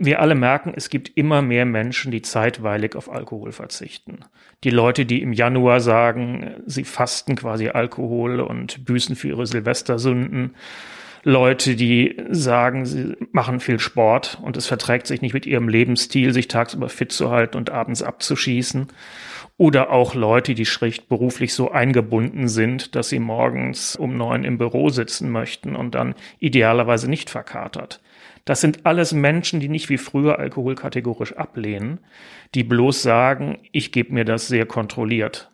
Wir alle merken, es gibt immer mehr Menschen, die zeitweilig auf Alkohol verzichten. Die Leute, die im Januar sagen, sie fasten quasi Alkohol und büßen für ihre Silvestersünden. Leute, die sagen, sie machen viel Sport und es verträgt sich nicht mit ihrem Lebensstil, sich tagsüber fit zu halten und abends abzuschießen. Oder auch Leute, die schlicht beruflich so eingebunden sind, dass sie morgens um neun im Büro sitzen möchten und dann idealerweise nicht verkatert. Das sind alles Menschen, die nicht wie früher Alkohol kategorisch ablehnen, die bloß sagen, ich gebe mir das sehr kontrolliert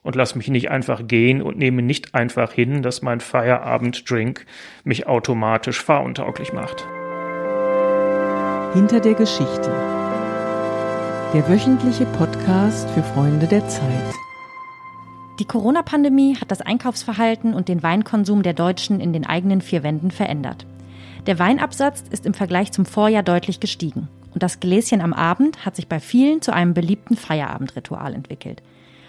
und lass mich nicht einfach gehen und nehme nicht einfach hin, dass mein Feierabenddrink mich automatisch fahruntauglich macht. Hinter der Geschichte. Der wöchentliche Podcast für Freunde der Zeit. Die Corona-Pandemie hat das Einkaufsverhalten und den Weinkonsum der Deutschen in den eigenen vier Wänden verändert. Der Weinabsatz ist im Vergleich zum Vorjahr deutlich gestiegen. Und das Gläschen am Abend hat sich bei vielen zu einem beliebten Feierabendritual entwickelt.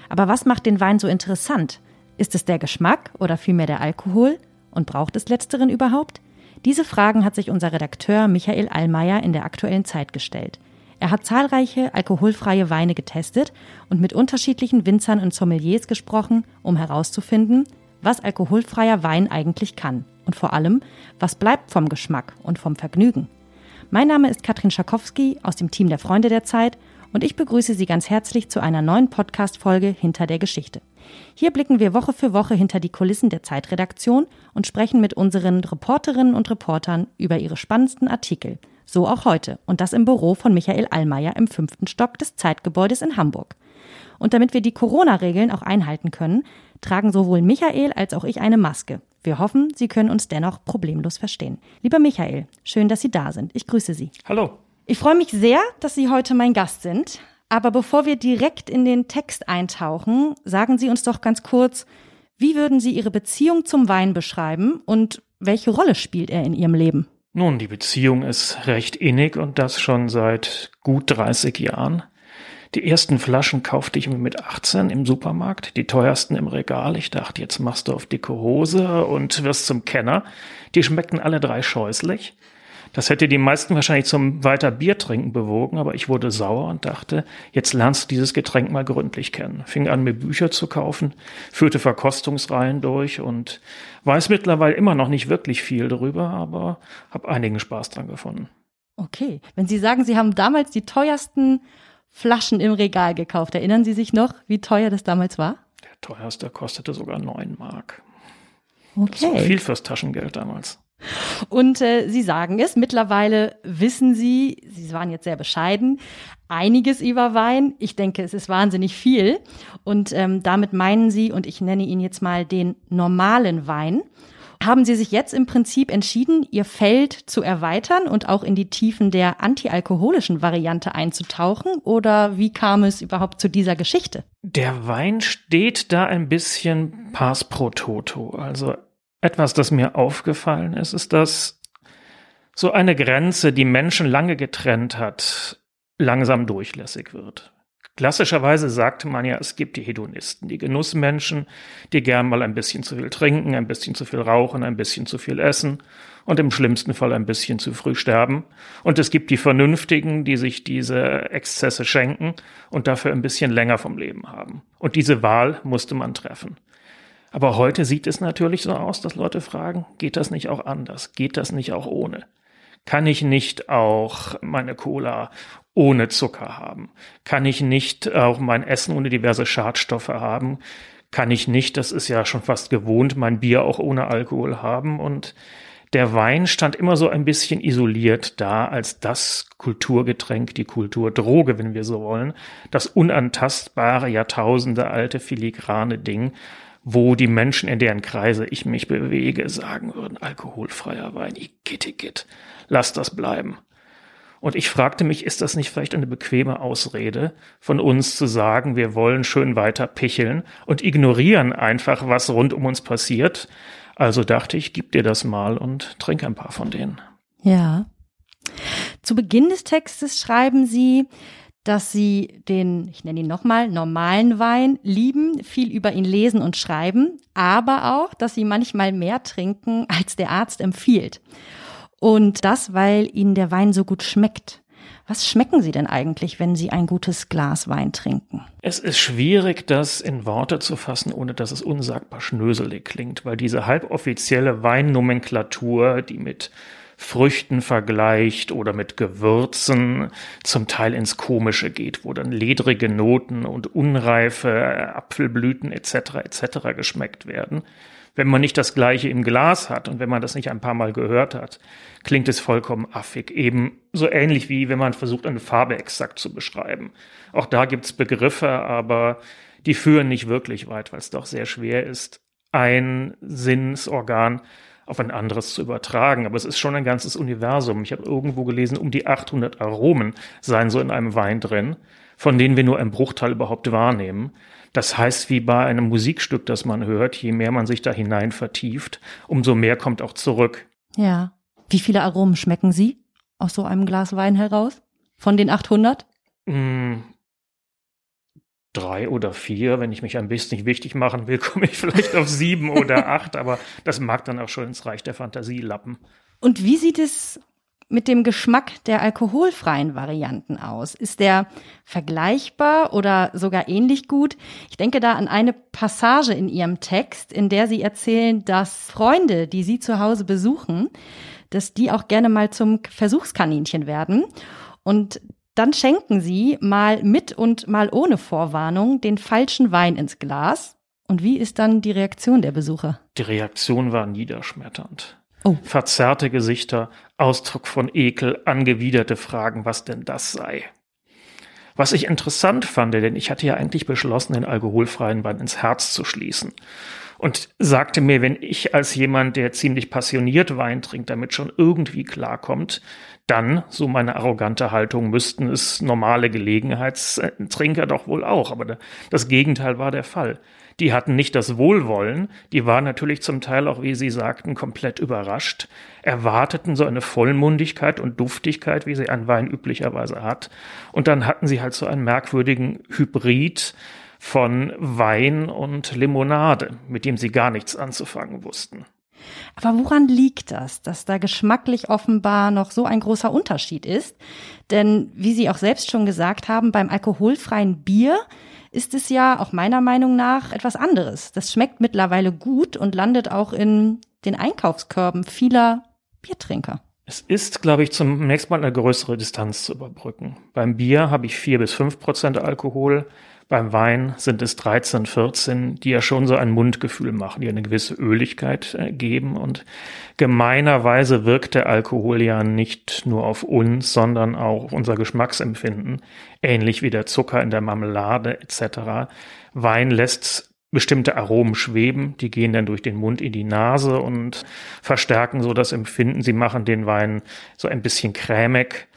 Aber was macht den Wein so interessant? Ist es der Geschmack oder vielmehr der Alkohol? Und braucht es letzteren überhaupt? Diese Fragen hat sich unser Redakteur Michael Allmeier in der aktuellen Zeit gestellt. Er hat zahlreiche alkoholfreie Weine getestet und mit unterschiedlichen Winzern und Sommeliers gesprochen, um herauszufinden, was alkoholfreier Wein eigentlich kann und vor allem, was bleibt vom Geschmack und vom Vergnügen. Mein Name ist Katrin Schakowski aus dem Team der Freunde der Zeit und ich begrüße Sie ganz herzlich zu einer neuen Podcast-Folge Hinter der Geschichte. Hier blicken wir Woche für Woche hinter die Kulissen der Zeitredaktion und sprechen mit unseren Reporterinnen und Reportern über ihre spannendsten Artikel. So auch heute und das im Büro von Michael Allmeier im fünften Stock des Zeitgebäudes in Hamburg. Und damit wir die Corona-Regeln auch einhalten können, tragen sowohl Michael als auch ich eine Maske. Wir hoffen, Sie können uns dennoch problemlos verstehen. Lieber Michael, schön, dass Sie da sind. Ich grüße Sie. Hallo. Ich freue mich sehr, dass Sie heute mein Gast sind. Aber bevor wir direkt in den Text eintauchen, sagen Sie uns doch ganz kurz, wie würden Sie Ihre Beziehung zum Wein beschreiben und welche Rolle spielt er in Ihrem Leben? Nun, die Beziehung ist recht innig und das schon seit gut 30 Jahren. Die ersten Flaschen kaufte ich mir mit 18 im Supermarkt, die teuersten im Regal. Ich dachte, jetzt machst du auf dicke Hose und wirst zum Kenner. Die schmeckten alle drei scheußlich. Das hätte die meisten wahrscheinlich zum weiter Bier trinken bewogen, aber ich wurde sauer und dachte, jetzt lernst du dieses Getränk mal gründlich kennen. Fing an, mir Bücher zu kaufen, führte Verkostungsreihen durch und weiß mittlerweile immer noch nicht wirklich viel darüber, aber habe einigen Spaß dran gefunden. Okay, wenn Sie sagen, Sie haben damals die teuersten Flaschen im Regal gekauft. Erinnern Sie sich noch, wie teuer das damals war? Der teuerste kostete sogar neun Mark. Okay. Das war viel fürs Taschengeld damals. Und äh, Sie sagen es, mittlerweile wissen Sie, Sie waren jetzt sehr bescheiden, einiges über Wein. Ich denke, es ist wahnsinnig viel. Und ähm, damit meinen Sie, und ich nenne ihn jetzt mal den normalen Wein. Haben Sie sich jetzt im Prinzip entschieden, Ihr Feld zu erweitern und auch in die Tiefen der antialkoholischen Variante einzutauchen? Oder wie kam es überhaupt zu dieser Geschichte? Der Wein steht da ein bisschen pars pro toto. Also etwas, das mir aufgefallen ist, ist, dass so eine Grenze, die Menschen lange getrennt hat, langsam durchlässig wird. Klassischerweise sagte man ja, es gibt die Hedonisten, die Genussmenschen, die gern mal ein bisschen zu viel trinken, ein bisschen zu viel rauchen, ein bisschen zu viel essen und im schlimmsten Fall ein bisschen zu früh sterben. Und es gibt die Vernünftigen, die sich diese Exzesse schenken und dafür ein bisschen länger vom Leben haben. Und diese Wahl musste man treffen. Aber heute sieht es natürlich so aus, dass Leute fragen, geht das nicht auch anders? Geht das nicht auch ohne? Kann ich nicht auch meine Cola ohne Zucker haben? Kann ich nicht auch mein Essen ohne diverse Schadstoffe haben? Kann ich nicht, das ist ja schon fast gewohnt, mein Bier auch ohne Alkohol haben? Und der Wein stand immer so ein bisschen isoliert da als das Kulturgetränk, die Kulturdroge, wenn wir so wollen, das unantastbare, Jahrtausende alte filigrane Ding, wo die Menschen, in deren Kreise ich mich bewege, sagen würden, alkoholfreier Wein, igitt, lass das bleiben. Und ich fragte mich, ist das nicht vielleicht eine bequeme Ausrede von uns zu sagen, wir wollen schön weiter picheln und ignorieren einfach, was rund um uns passiert? Also dachte ich, gib dir das mal und trink ein paar von denen. Ja. Zu Beginn des Textes schreiben Sie, dass Sie den, ich nenne ihn nochmal, normalen Wein lieben, viel über ihn lesen und schreiben, aber auch, dass Sie manchmal mehr trinken, als der Arzt empfiehlt. Und das, weil ihnen der Wein so gut schmeckt. Was schmecken Sie denn eigentlich, wenn Sie ein gutes Glas Wein trinken? Es ist schwierig, das in Worte zu fassen, ohne dass es unsagbar schnöselig klingt, weil diese halboffizielle Weinnomenklatur, die mit Früchten vergleicht oder mit Gewürzen zum Teil ins Komische geht, wo dann ledrige Noten und unreife Apfelblüten etc. etc. geschmeckt werden. Wenn man nicht das gleiche im Glas hat und wenn man das nicht ein paar Mal gehört hat, klingt es vollkommen affig. Eben so ähnlich wie wenn man versucht, eine Farbe exakt zu beschreiben. Auch da gibt's Begriffe, aber die führen nicht wirklich weit, weil es doch sehr schwer ist, ein Sinnsorgan auf ein anderes zu übertragen. Aber es ist schon ein ganzes Universum. Ich habe irgendwo gelesen, um die 800 Aromen seien so in einem Wein drin, von denen wir nur einen Bruchteil überhaupt wahrnehmen. Das heißt, wie bei einem Musikstück, das man hört, je mehr man sich da hinein vertieft, umso mehr kommt auch zurück. Ja. Wie viele Aromen schmecken Sie aus so einem Glas Wein heraus? Von den 800? Mm, drei oder vier. Wenn ich mich ein bisschen wichtig machen will, komme ich vielleicht auf sieben oder acht, aber das mag dann auch schon ins Reich der Fantasie lappen. Und wie sieht es mit dem Geschmack der alkoholfreien Varianten aus? Ist der vergleichbar oder sogar ähnlich gut? Ich denke da an eine Passage in Ihrem Text, in der Sie erzählen, dass Freunde, die Sie zu Hause besuchen, dass die auch gerne mal zum Versuchskaninchen werden. Und dann schenken sie mal mit und mal ohne Vorwarnung den falschen Wein ins Glas. Und wie ist dann die Reaktion der Besucher? Die Reaktion war niederschmetternd. Oh. Verzerrte Gesichter, Ausdruck von Ekel, angewiderte Fragen, was denn das sei. Was ich interessant fand, denn ich hatte ja eigentlich beschlossen, den alkoholfreien Wein ins Herz zu schließen. Und sagte mir, wenn ich als jemand, der ziemlich passioniert Wein trinkt, damit schon irgendwie klarkommt, dann, so meine arrogante Haltung, müssten es normale Gelegenheitstrinker doch wohl auch. Aber das Gegenteil war der Fall. Die hatten nicht das Wohlwollen, die waren natürlich zum Teil auch, wie Sie sagten, komplett überrascht, erwarteten so eine Vollmundigkeit und Duftigkeit, wie sie ein Wein üblicherweise hat. Und dann hatten sie halt so einen merkwürdigen Hybrid von Wein und Limonade, mit dem sie gar nichts anzufangen wussten. Aber woran liegt das, dass da geschmacklich offenbar noch so ein großer Unterschied ist? Denn wie Sie auch selbst schon gesagt haben, beim alkoholfreien Bier ist es ja auch meiner Meinung nach etwas anderes. Das schmeckt mittlerweile gut und landet auch in den Einkaufskörben vieler Biertrinker. Es ist, glaube ich, zunächst mal eine größere Distanz zu überbrücken. Beim Bier habe ich vier bis fünf Prozent Alkohol. Beim Wein sind es 13, 14, die ja schon so ein Mundgefühl machen, die eine gewisse Öligkeit äh, geben. Und gemeinerweise wirkt der Alkohol ja nicht nur auf uns, sondern auch auf unser Geschmacksempfinden, ähnlich wie der Zucker in der Marmelade etc. Wein lässt bestimmte Aromen schweben, die gehen dann durch den Mund in die Nase und verstärken so das Empfinden. Sie machen den Wein so ein bisschen cremig.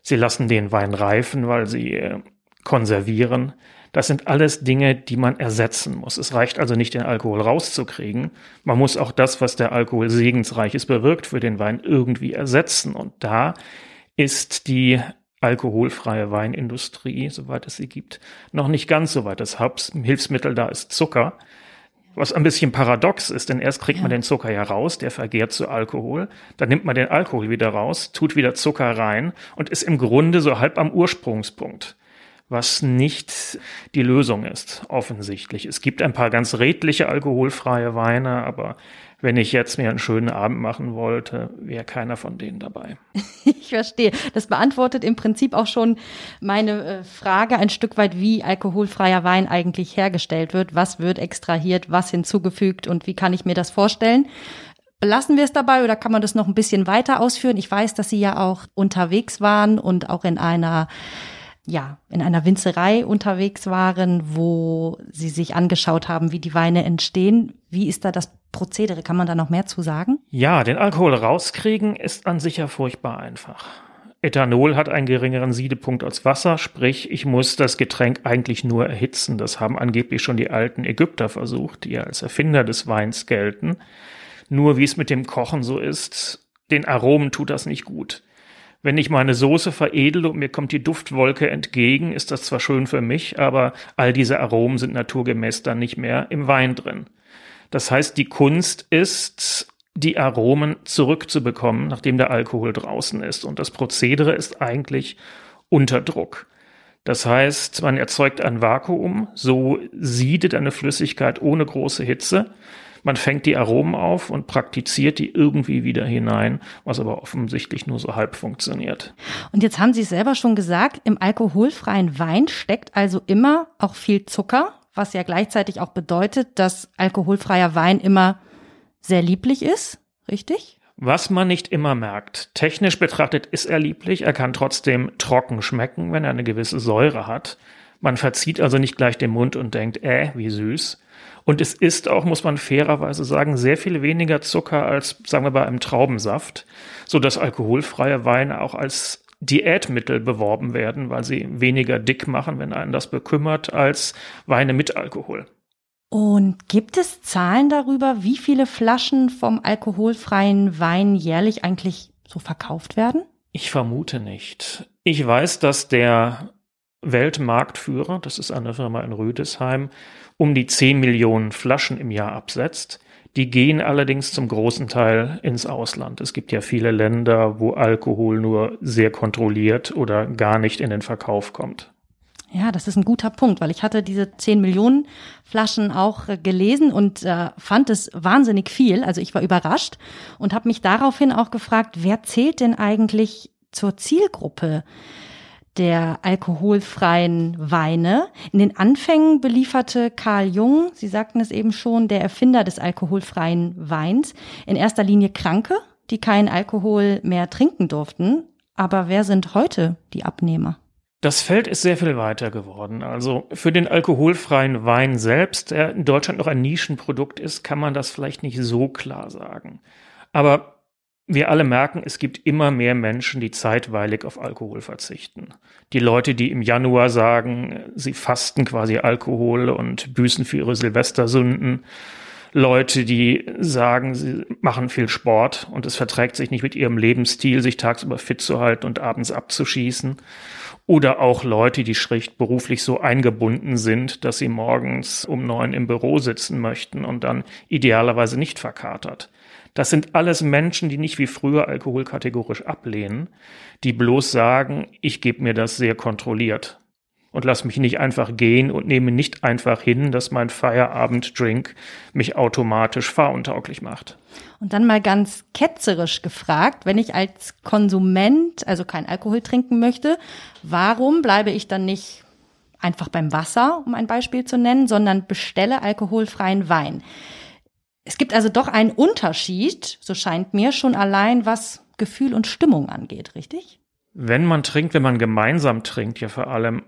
Sie lassen den Wein reifen, weil sie äh, konservieren. Das sind alles Dinge, die man ersetzen muss. Es reicht also nicht, den Alkohol rauszukriegen. Man muss auch das, was der Alkohol segensreiches bewirkt für den Wein, irgendwie ersetzen. Und da ist die alkoholfreie Weinindustrie, soweit es sie gibt, noch nicht ganz so weit. Das Haupthilfsmittel da ist Zucker. Was ein bisschen paradox ist, denn erst kriegt ja. man den Zucker ja raus, der vergehrt zu Alkohol, dann nimmt man den Alkohol wieder raus, tut wieder Zucker rein und ist im Grunde so halb am Ursprungspunkt was nicht die Lösung ist, offensichtlich. Es gibt ein paar ganz redliche alkoholfreie Weine, aber wenn ich jetzt mir einen schönen Abend machen wollte, wäre keiner von denen dabei. Ich verstehe. Das beantwortet im Prinzip auch schon meine äh, Frage ein Stück weit, wie alkoholfreier Wein eigentlich hergestellt wird. Was wird extrahiert, was hinzugefügt und wie kann ich mir das vorstellen? Belassen wir es dabei oder kann man das noch ein bisschen weiter ausführen? Ich weiß, dass Sie ja auch unterwegs waren und auch in einer ja, in einer Winzerei unterwegs waren, wo sie sich angeschaut haben, wie die Weine entstehen. Wie ist da das Prozedere? Kann man da noch mehr zu sagen? Ja, den Alkohol rauskriegen ist an sich ja furchtbar einfach. Ethanol hat einen geringeren Siedepunkt als Wasser, sprich, ich muss das Getränk eigentlich nur erhitzen. Das haben angeblich schon die alten Ägypter versucht, die ja als Erfinder des Weins gelten. Nur wie es mit dem Kochen so ist, den Aromen tut das nicht gut. Wenn ich meine Soße veredele und mir kommt die Duftwolke entgegen, ist das zwar schön für mich, aber all diese Aromen sind naturgemäß dann nicht mehr im Wein drin. Das heißt, die Kunst ist, die Aromen zurückzubekommen, nachdem der Alkohol draußen ist. Und das Prozedere ist eigentlich unter Druck. Das heißt, man erzeugt ein Vakuum, so siedet eine Flüssigkeit ohne große Hitze. Man fängt die Aromen auf und praktiziert die irgendwie wieder hinein, was aber offensichtlich nur so halb funktioniert. Und jetzt haben Sie es selber schon gesagt, im alkoholfreien Wein steckt also immer auch viel Zucker, was ja gleichzeitig auch bedeutet, dass alkoholfreier Wein immer sehr lieblich ist, richtig? Was man nicht immer merkt. Technisch betrachtet ist er lieblich, er kann trotzdem trocken schmecken, wenn er eine gewisse Säure hat. Man verzieht also nicht gleich den Mund und denkt, äh, wie süß. Und es ist auch, muss man fairerweise sagen, sehr viel weniger Zucker als, sagen wir, bei einem Traubensaft, so dass alkoholfreie Weine auch als Diätmittel beworben werden, weil sie weniger dick machen, wenn einen das bekümmert, als Weine mit Alkohol. Und gibt es Zahlen darüber, wie viele Flaschen vom alkoholfreien Wein jährlich eigentlich so verkauft werden? Ich vermute nicht. Ich weiß, dass der Weltmarktführer, das ist eine Firma in Rüdesheim, um die 10 Millionen Flaschen im Jahr absetzt. Die gehen allerdings zum großen Teil ins Ausland. Es gibt ja viele Länder, wo Alkohol nur sehr kontrolliert oder gar nicht in den Verkauf kommt. Ja, das ist ein guter Punkt, weil ich hatte diese 10 Millionen Flaschen auch äh, gelesen und äh, fand es wahnsinnig viel. Also ich war überrascht und habe mich daraufhin auch gefragt, wer zählt denn eigentlich zur Zielgruppe der alkoholfreien Weine? In den Anfängen belieferte Karl Jung, Sie sagten es eben schon, der Erfinder des alkoholfreien Weins, in erster Linie Kranke, die keinen Alkohol mehr trinken durften. Aber wer sind heute die Abnehmer? Das Feld ist sehr viel weiter geworden. Also für den alkoholfreien Wein selbst, der in Deutschland noch ein Nischenprodukt ist, kann man das vielleicht nicht so klar sagen. Aber wir alle merken, es gibt immer mehr Menschen, die zeitweilig auf Alkohol verzichten. Die Leute, die im Januar sagen, sie fasten quasi Alkohol und büßen für ihre Silvestersünden. Leute, die sagen, sie machen viel Sport und es verträgt sich nicht mit ihrem Lebensstil, sich tagsüber fit zu halten und abends abzuschießen. Oder auch Leute, die schlicht beruflich so eingebunden sind, dass sie morgens um neun im Büro sitzen möchten und dann idealerweise nicht verkatert. Das sind alles Menschen, die nicht wie früher Alkohol kategorisch ablehnen, die bloß sagen, ich gebe mir das sehr kontrolliert und lass mich nicht einfach gehen und nehme nicht einfach hin, dass mein Feierabenddrink mich automatisch fahruntauglich macht. Und dann mal ganz ketzerisch gefragt, wenn ich als Konsument also kein Alkohol trinken möchte, warum bleibe ich dann nicht einfach beim Wasser, um ein Beispiel zu nennen, sondern bestelle alkoholfreien Wein? Es gibt also doch einen Unterschied, so scheint mir schon allein, was Gefühl und Stimmung angeht, richtig? Wenn man trinkt, wenn man gemeinsam trinkt, ja vor allem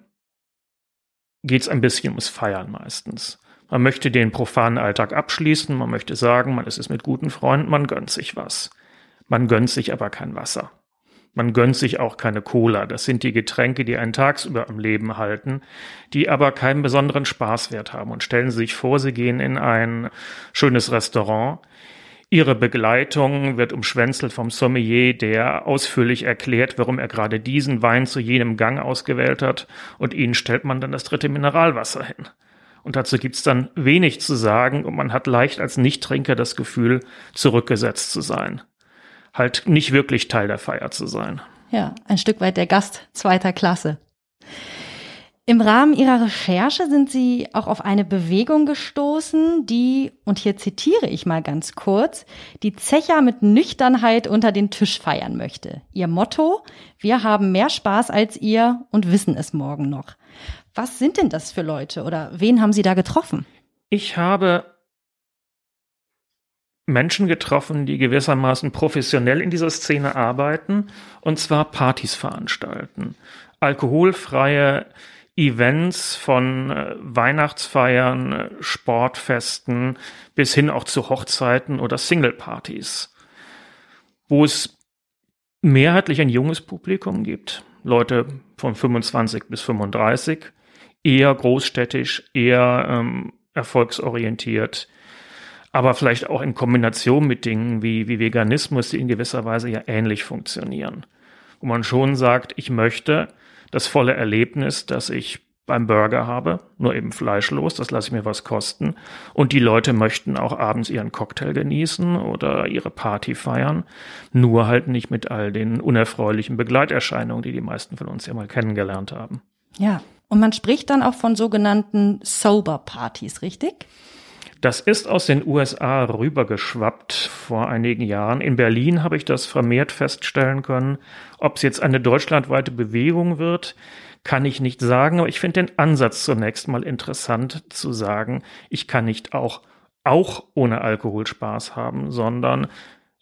geht es ein bisschen ums Feiern meistens. Man möchte den profanen Alltag abschließen, man möchte sagen, man ist es mit guten Freunden, man gönnt sich was. Man gönnt sich aber kein Wasser. Man gönnt sich auch keine Cola. Das sind die Getränke, die einen tagsüber am Leben halten, die aber keinen besonderen Spaßwert haben. Und stellen Sie sich vor, Sie gehen in ein schönes Restaurant, Ihre Begleitung wird umschwänzelt vom Sommelier, der ausführlich erklärt, warum er gerade diesen Wein zu jenem Gang ausgewählt hat, und Ihnen stellt man dann das dritte Mineralwasser hin. Und dazu gibt's dann wenig zu sagen und man hat leicht als Nichttrinker das Gefühl, zurückgesetzt zu sein. Halt nicht wirklich Teil der Feier zu sein. Ja, ein Stück weit der Gast zweiter Klasse. Im Rahmen Ihrer Recherche sind Sie auch auf eine Bewegung gestoßen, die, und hier zitiere ich mal ganz kurz, die Zecher mit Nüchternheit unter den Tisch feiern möchte. Ihr Motto, wir haben mehr Spaß als ihr und wissen es morgen noch. Was sind denn das für Leute oder wen haben Sie da getroffen? Ich habe Menschen getroffen, die gewissermaßen professionell in dieser Szene arbeiten und zwar Partys veranstalten. Alkoholfreie Events von äh, Weihnachtsfeiern, äh, Sportfesten bis hin auch zu Hochzeiten oder Singlepartys, wo es mehrheitlich ein junges Publikum gibt, Leute von 25 bis 35, eher großstädtisch, eher ähm, erfolgsorientiert, aber vielleicht auch in Kombination mit Dingen wie, wie Veganismus, die in gewisser Weise ja ähnlich funktionieren. Wo man schon sagt, ich möchte das volle Erlebnis, dass ich beim Burger habe, nur eben fleischlos, das lasse ich mir was kosten. Und die Leute möchten auch abends ihren Cocktail genießen oder ihre Party feiern, nur halt nicht mit all den unerfreulichen Begleiterscheinungen, die die meisten von uns ja mal kennengelernt haben. Ja, und man spricht dann auch von sogenannten Sober-Partys, richtig? Das ist aus den USA rübergeschwappt vor einigen Jahren. In Berlin habe ich das vermehrt feststellen können. Ob es jetzt eine deutschlandweite Bewegung wird, kann ich nicht sagen, aber ich finde den Ansatz zunächst mal interessant zu sagen, ich kann nicht auch, auch ohne Alkohol Spaß haben, sondern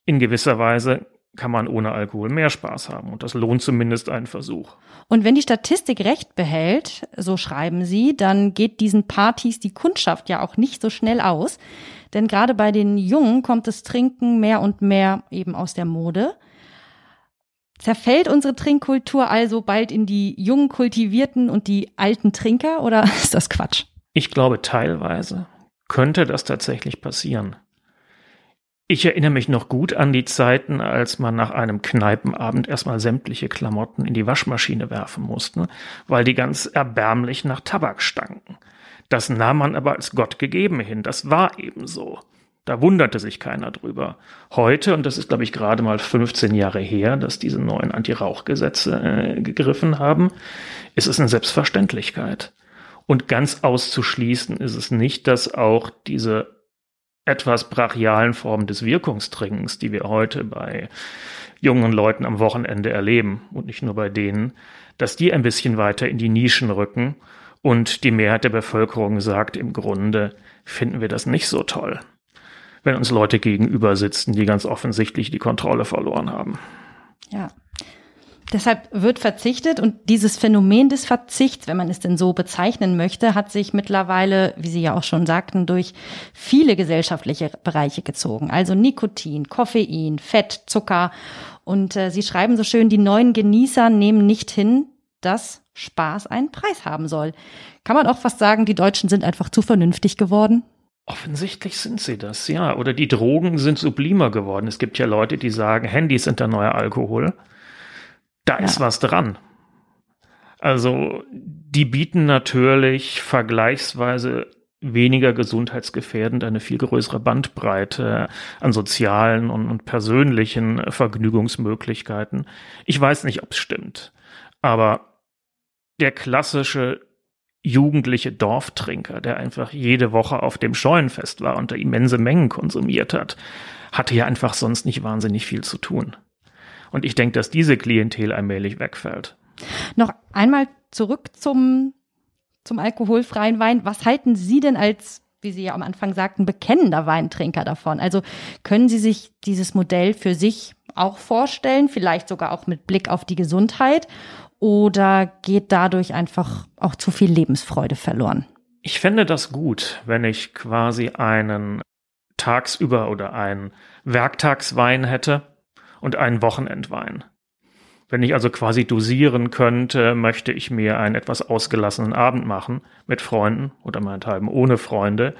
in gewisser Weise kann man ohne Alkohol mehr Spaß haben. Und das lohnt zumindest einen Versuch. Und wenn die Statistik recht behält, so schreiben Sie, dann geht diesen Partys die Kundschaft ja auch nicht so schnell aus. Denn gerade bei den Jungen kommt das Trinken mehr und mehr eben aus der Mode. Zerfällt unsere Trinkkultur also bald in die jungen Kultivierten und die alten Trinker oder ist das Quatsch? Ich glaube, teilweise könnte das tatsächlich passieren. Ich erinnere mich noch gut an die Zeiten, als man nach einem Kneipenabend erstmal sämtliche Klamotten in die Waschmaschine werfen musste, weil die ganz erbärmlich nach Tabak stanken. Das nahm man aber als Gott gegeben hin. Das war eben so. Da wunderte sich keiner drüber. Heute, und das ist, glaube ich, gerade mal 15 Jahre her, dass diese neuen Anti-Rauch-Gesetze äh, gegriffen haben, ist es eine Selbstverständlichkeit. Und ganz auszuschließen ist es nicht, dass auch diese etwas brachialen Formen des Wirkungstrinkens, die wir heute bei jungen Leuten am Wochenende erleben und nicht nur bei denen, dass die ein bisschen weiter in die Nischen rücken und die Mehrheit der Bevölkerung sagt, im Grunde finden wir das nicht so toll, wenn uns Leute gegenüber sitzen, die ganz offensichtlich die Kontrolle verloren haben. Ja. Deshalb wird verzichtet und dieses Phänomen des Verzichts, wenn man es denn so bezeichnen möchte, hat sich mittlerweile, wie Sie ja auch schon sagten, durch viele gesellschaftliche Bereiche gezogen. Also Nikotin, Koffein, Fett, Zucker. Und äh, Sie schreiben so schön, die neuen Genießer nehmen nicht hin, dass Spaß einen Preis haben soll. Kann man auch fast sagen, die Deutschen sind einfach zu vernünftig geworden? Offensichtlich sind sie das, ja. Oder die Drogen sind sublimer geworden. Es gibt ja Leute, die sagen, Handys sind der neue Alkohol da ja. ist was dran. Also die bieten natürlich vergleichsweise weniger gesundheitsgefährdend eine viel größere Bandbreite an sozialen und, und persönlichen Vergnügungsmöglichkeiten. Ich weiß nicht, ob es stimmt, aber der klassische jugendliche Dorftrinker, der einfach jede Woche auf dem Scheunenfest war und da immense Mengen konsumiert hat, hatte ja einfach sonst nicht wahnsinnig viel zu tun. Und ich denke, dass diese Klientel allmählich wegfällt. Noch einmal zurück zum, zum alkoholfreien Wein. Was halten Sie denn als, wie Sie ja am Anfang sagten, bekennender Weintrinker davon? Also können Sie sich dieses Modell für sich auch vorstellen, vielleicht sogar auch mit Blick auf die Gesundheit? Oder geht dadurch einfach auch zu viel Lebensfreude verloren? Ich fände das gut, wenn ich quasi einen tagsüber oder einen Werktagswein hätte, und einen Wochenendwein. Wenn ich also quasi dosieren könnte, möchte ich mir einen etwas ausgelassenen Abend machen mit Freunden oder meinethalben ohne Freunde.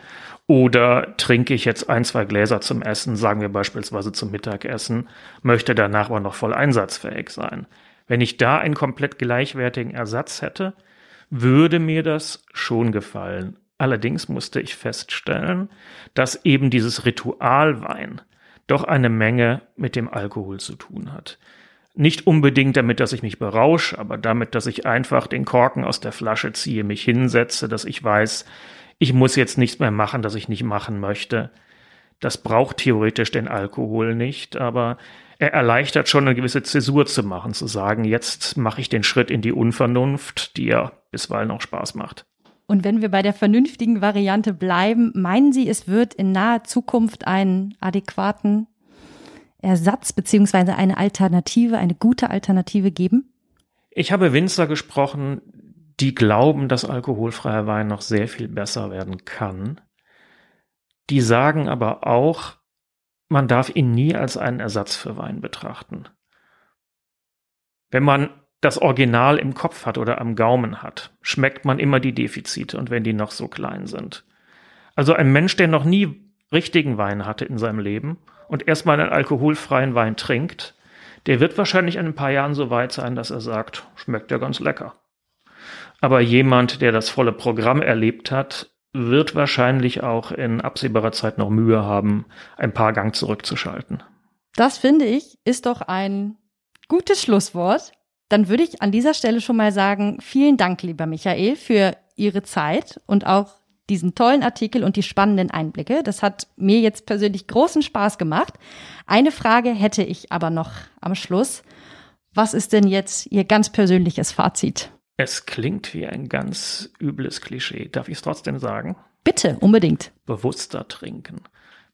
Oder trinke ich jetzt ein, zwei Gläser zum Essen, sagen wir beispielsweise zum Mittagessen, möchte danach aber noch voll einsatzfähig sein. Wenn ich da einen komplett gleichwertigen Ersatz hätte, würde mir das schon gefallen. Allerdings musste ich feststellen, dass eben dieses Ritualwein doch eine Menge mit dem Alkohol zu tun hat. Nicht unbedingt damit, dass ich mich berausche, aber damit, dass ich einfach den Korken aus der Flasche ziehe, mich hinsetze, dass ich weiß, ich muss jetzt nichts mehr machen, das ich nicht machen möchte. Das braucht theoretisch den Alkohol nicht, aber er erleichtert schon eine gewisse Zäsur zu machen, zu sagen, jetzt mache ich den Schritt in die Unvernunft, die ja bisweilen auch Spaß macht. Und wenn wir bei der vernünftigen Variante bleiben, meinen Sie, es wird in naher Zukunft einen adäquaten Ersatz beziehungsweise eine Alternative, eine gute Alternative geben? Ich habe Winzer gesprochen, die glauben, dass alkoholfreier Wein noch sehr viel besser werden kann. Die sagen aber auch, man darf ihn nie als einen Ersatz für Wein betrachten. Wenn man das Original im Kopf hat oder am Gaumen hat, schmeckt man immer die Defizite und wenn die noch so klein sind. Also ein Mensch, der noch nie richtigen Wein hatte in seinem Leben und erstmal einen alkoholfreien Wein trinkt, der wird wahrscheinlich in ein paar Jahren so weit sein, dass er sagt, schmeckt ja ganz lecker. Aber jemand, der das volle Programm erlebt hat, wird wahrscheinlich auch in absehbarer Zeit noch Mühe haben, ein paar Gang zurückzuschalten. Das finde ich, ist doch ein gutes Schlusswort. Dann würde ich an dieser Stelle schon mal sagen, vielen Dank, lieber Michael, für Ihre Zeit und auch diesen tollen Artikel und die spannenden Einblicke. Das hat mir jetzt persönlich großen Spaß gemacht. Eine Frage hätte ich aber noch am Schluss. Was ist denn jetzt Ihr ganz persönliches Fazit? Es klingt wie ein ganz übles Klischee. Darf ich es trotzdem sagen? Bitte, unbedingt. Bewusster trinken.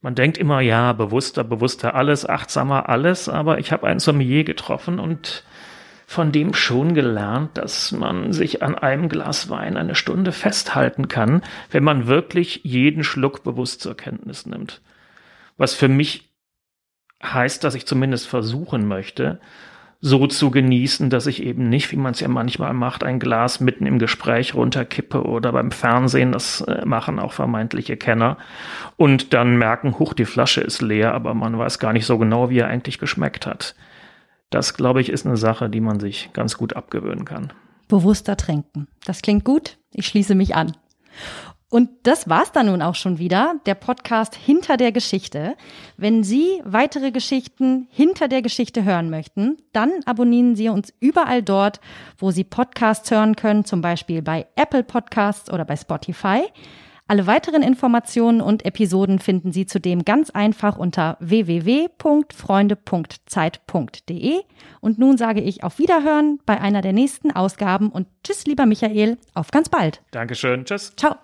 Man denkt immer, ja, bewusster, bewusster alles, achtsamer alles, aber ich habe einen Sommelier getroffen und von dem schon gelernt, dass man sich an einem Glas Wein eine Stunde festhalten kann, wenn man wirklich jeden Schluck bewusst zur Kenntnis nimmt. Was für mich heißt, dass ich zumindest versuchen möchte, so zu genießen, dass ich eben nicht, wie man es ja manchmal macht, ein Glas mitten im Gespräch runterkippe oder beim Fernsehen, das äh, machen auch vermeintliche Kenner, und dann merken, huch, die Flasche ist leer, aber man weiß gar nicht so genau, wie er eigentlich geschmeckt hat. Das, glaube ich, ist eine Sache, die man sich ganz gut abgewöhnen kann. Bewusster trinken. Das klingt gut. Ich schließe mich an. Und das war's dann nun auch schon wieder, der Podcast Hinter der Geschichte. Wenn Sie weitere Geschichten hinter der Geschichte hören möchten, dann abonnieren Sie uns überall dort, wo Sie Podcasts hören können, zum Beispiel bei Apple Podcasts oder bei Spotify. Alle weiteren Informationen und Episoden finden Sie zudem ganz einfach unter www.freunde.zeit.de. Und nun sage ich auf Wiederhören bei einer der nächsten Ausgaben und tschüss, lieber Michael, auf ganz bald. Dankeschön, tschüss. Ciao.